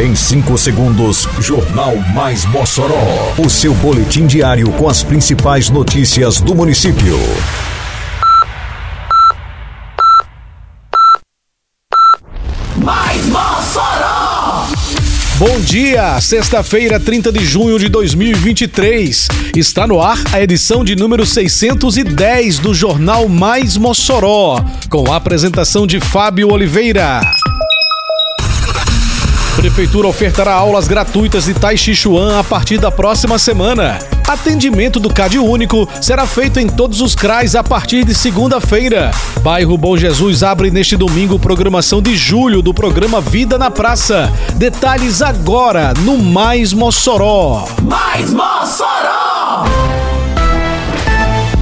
Em 5 segundos, Jornal Mais Mossoró. O seu boletim diário com as principais notícias do município. Mais Mossoró! Bom dia, sexta-feira, 30 de junho de 2023. Está no ar a edição de número 610 do Jornal Mais Mossoró, com a apresentação de Fábio Oliveira. Prefeitura ofertará aulas gratuitas de Tai Chi Chuan a partir da próxima semana. Atendimento do CAD Único será feito em todos os CRAs a partir de segunda-feira. Bairro Bom Jesus abre neste domingo programação de julho do programa Vida na Praça. Detalhes agora no Mais Mossoró. Mais Mossoró!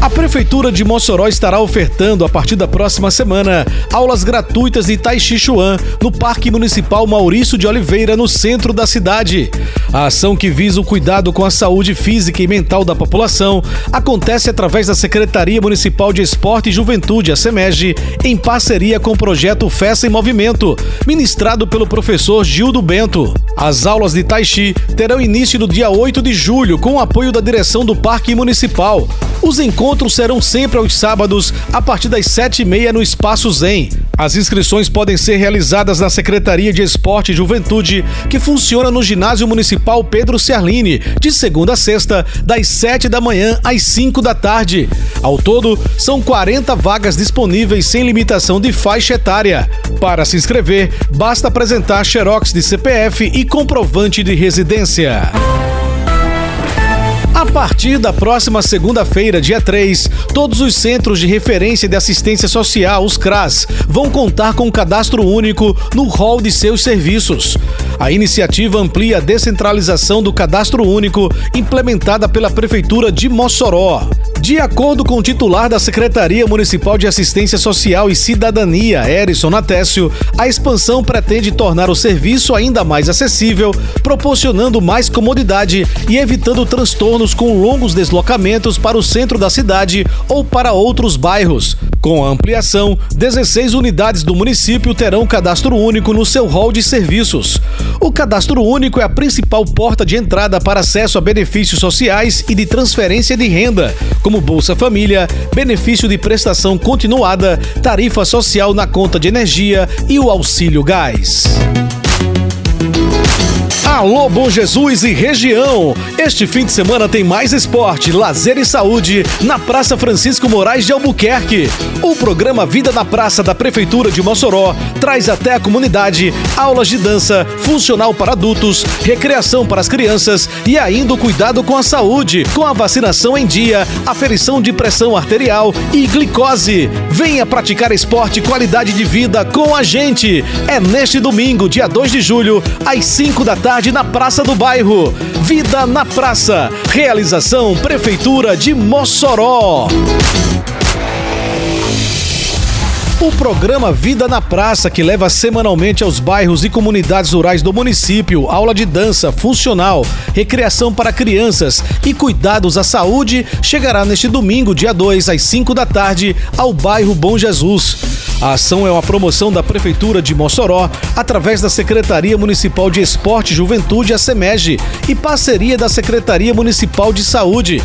A Prefeitura de Mossoró estará ofertando, a partir da próxima semana, aulas gratuitas de Tai Chi Chuan no Parque Municipal Maurício de Oliveira, no centro da cidade. A ação que visa o cuidado com a saúde física e mental da população acontece através da Secretaria Municipal de Esporte e Juventude, a SEMEG, em parceria com o projeto Festa em Movimento, ministrado pelo professor Gildo Bento. As aulas de Tai Chi terão início no dia 8 de julho, com o apoio da direção do Parque Municipal. Os encontros serão sempre aos sábados, a partir das sete e meia no Espaço Zen. As inscrições podem ser realizadas na Secretaria de Esporte e Juventude, que funciona no Ginásio Municipal Pedro Ciarline, de segunda a sexta, das sete da manhã às cinco da tarde. Ao todo, são 40 vagas disponíveis sem limitação de faixa etária. Para se inscrever, basta apresentar xerox de CPF e comprovante de residência. A partir da próxima segunda-feira, dia 3, todos os centros de referência de assistência social, os CRAS, vão contar com um cadastro único no rol de seus serviços. A iniciativa amplia a descentralização do cadastro único implementada pela Prefeitura de Mossoró. De acordo com o titular da Secretaria Municipal de Assistência Social e Cidadania, Erison Natécio, a expansão pretende tornar o serviço ainda mais acessível, proporcionando mais comodidade e evitando transtornos com longos deslocamentos para o centro da cidade ou para outros bairros. Com a ampliação, 16 unidades do município terão cadastro único no seu rol de serviços. O cadastro único é a principal porta de entrada para acesso a benefícios sociais e de transferência de renda, como Bolsa Família, benefício de prestação continuada, tarifa social na conta de energia e o auxílio gás. Alô Bom Jesus e região! Este fim de semana tem mais esporte, lazer e saúde na Praça Francisco Moraes de Albuquerque. O programa Vida na Praça da Prefeitura de Mossoró traz até a comunidade aulas de dança, funcional para adultos, recreação para as crianças e ainda o cuidado com a saúde, com a vacinação em dia, aferição de pressão arterial e glicose. Venha praticar esporte e qualidade de vida com a gente. É neste domingo, dia 2 de julho, às 5 da na Praça do Bairro. Vida na Praça. Realização Prefeitura de Mossoró. O programa Vida na Praça, que leva semanalmente aos bairros e comunidades rurais do município aula de dança funcional, recreação para crianças e cuidados à saúde, chegará neste domingo, dia 2, às 5 da tarde, ao bairro Bom Jesus. A ação é uma promoção da Prefeitura de Mossoró, através da Secretaria Municipal de Esporte e Juventude, a SEMEG, e parceria da Secretaria Municipal de Saúde.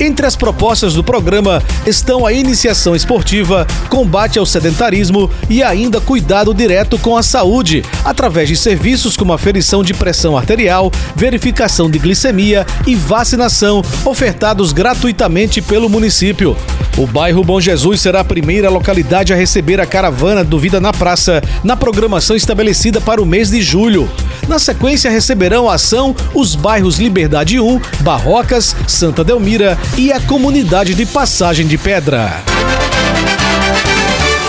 Entre as propostas do programa estão a iniciação esportiva, combate ao sedentarismo e ainda cuidado direto com a saúde, através de serviços como aferição de pressão arterial, verificação de glicemia e vacinação, ofertados gratuitamente pelo município. O bairro Bom Jesus será a primeira localidade a receber a caravana do Vida na Praça na programação estabelecida para o mês de julho. Na sequência, receberão a ação os bairros Liberdade 1, Barrocas, Santa Delmira e a comunidade de Passagem de Pedra.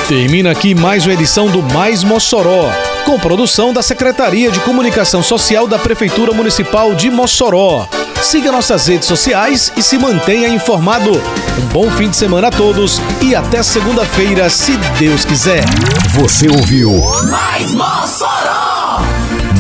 Termina aqui mais uma edição do Mais Mossoró, com produção da Secretaria de Comunicação Social da Prefeitura Municipal de Mossoró. Siga nossas redes sociais e se mantenha informado. Um bom fim de semana a todos e até segunda-feira, se Deus quiser. Você ouviu Mais Mossoró!